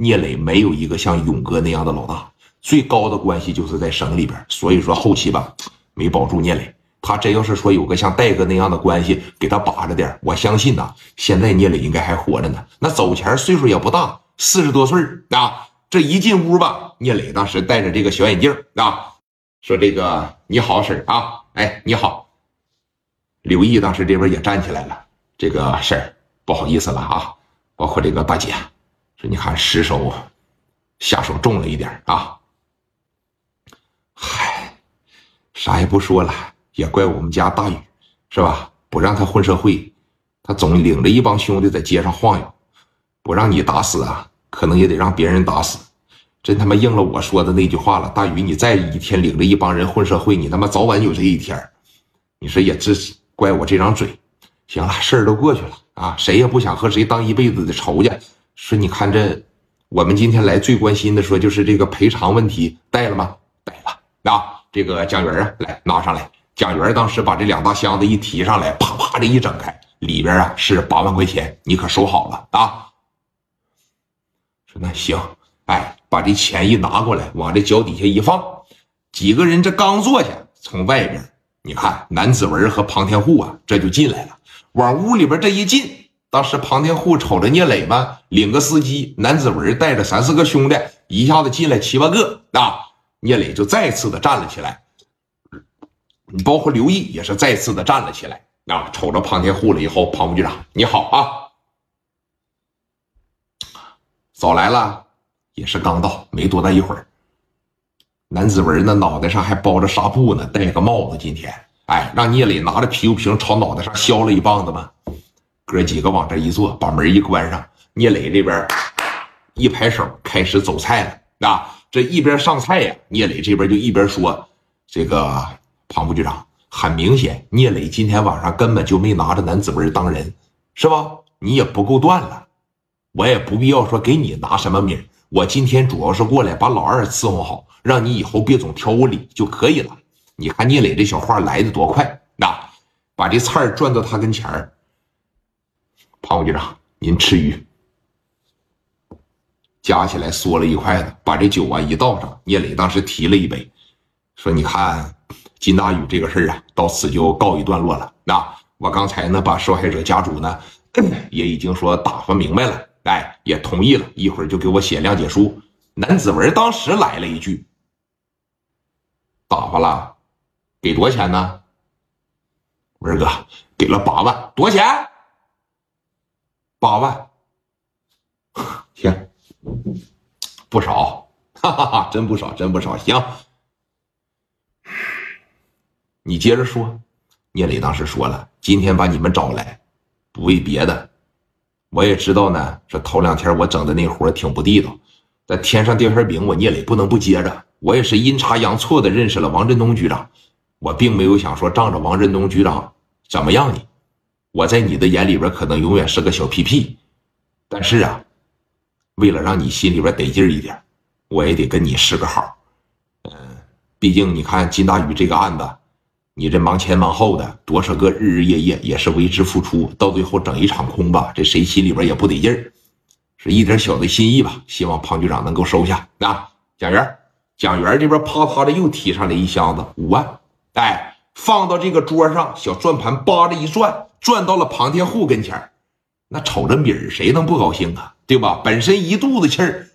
聂磊没有一个像勇哥那样的老大，最高的关系就是在省里边，所以说后期吧没保住聂磊。他真要是说有个像戴哥那样的关系给他把着点，我相信呐，现在聂磊应该还活着呢。那走前岁数也不大，四十多岁啊。这一进屋吧，聂磊当时戴着这个小眼镜啊，说：“这个你好，婶啊，哎，你好。”刘毅当时这边也站起来了，这个婶儿不好意思了啊，包括这个大姐，说你看失手下手重了一点啊。嗨，啥也不说了。也怪我们家大宇，是吧？不让他混社会，他总领着一帮兄弟在街上晃悠，不让你打死啊，可能也得让别人打死。真他妈应了我说的那句话了，大宇，你再一天领着一帮人混社会，你他妈早晚有这一天。你说也这怪我这张嘴。行了，事儿都过去了啊，谁也不想和谁当一辈子的仇家。说你看这，我们今天来最关心的，说就是这个赔偿问题，带了吗？带了啊，这个蒋元啊，来拿上来。蒋元当时把这两大箱子一提上来，啪啪的一整开，里边啊是八万块钱，你可收好了啊。说那行，哎，把这钱一拿过来，往这脚底下一放，几个人这刚坐下，从外边你看南子文和庞天护啊，这就进来了，往屋里边这一进，当时庞天户瞅着聂磊嘛，领个司机，南子文带着三四个兄弟，一下子进来七八个啊，聂磊就再次的站了起来。包括刘毅也是再次的站了起来啊，瞅着庞天户了以后，庞副局长你好啊，早来了，也是刚到，没多大一会儿。南子文那脑袋上还包着纱布呢，戴个帽子，今天哎，让聂磊拿着啤酒瓶朝脑袋上削了一棒子嘛。哥几个往这一坐，把门一关上，聂磊这边一拍手，开始走菜了啊。这一边上菜呀，聂磊这边就一边说这个。庞副局长，很明显，聂磊今天晚上根本就没拿着南子文当人，是吧？你也不够断了，我也不必要说给你拿什么名。我今天主要是过来把老二伺候好，让你以后别总挑我理就可以了。你看聂磊这小话来的多快，那把这菜转到他跟前儿。庞副局长，您吃鱼，加起来嗦了一筷子，把这酒啊一倒上。聂磊当时提了一杯，说：“你看。”金大宇这个事儿啊，到此就告一段落了。那我刚才呢，把受害者家属呢，也已经说打发明白了，哎，也同意了，一会儿就给我写谅解书。南子文当时来了一句：“打发了，给多少钱呢？”文哥给了八万，多少钱？八万，行，不少，哈哈哈，真不少，真不少，行。你接着说，聂磊当时说了，今天把你们找来，不为别的，我也知道呢。这头两天我整的那活挺不地道，但天上掉馅饼，我聂磊不能不接着。我也是阴差阳错的认识了王振东局长，我并没有想说仗着王振东局长怎么样你，我在你的眼里边可能永远是个小屁屁，但是啊，为了让你心里边得劲一点，我也得跟你示个好。嗯，毕竟你看金大宇这个案子。你这忙前忙后的，多少个日日夜夜也是为之付出，到最后整一场空吧，这谁心里边也不得劲儿，是一点小的心意吧，希望庞局长能够收下啊。蒋元，蒋元这边啪啪的又提上来一箱子五万，哎，放到这个桌上，小转盘扒着一转，转到了庞天户跟前那瞅着米儿，谁能不高兴啊？对吧？本身一肚子气儿，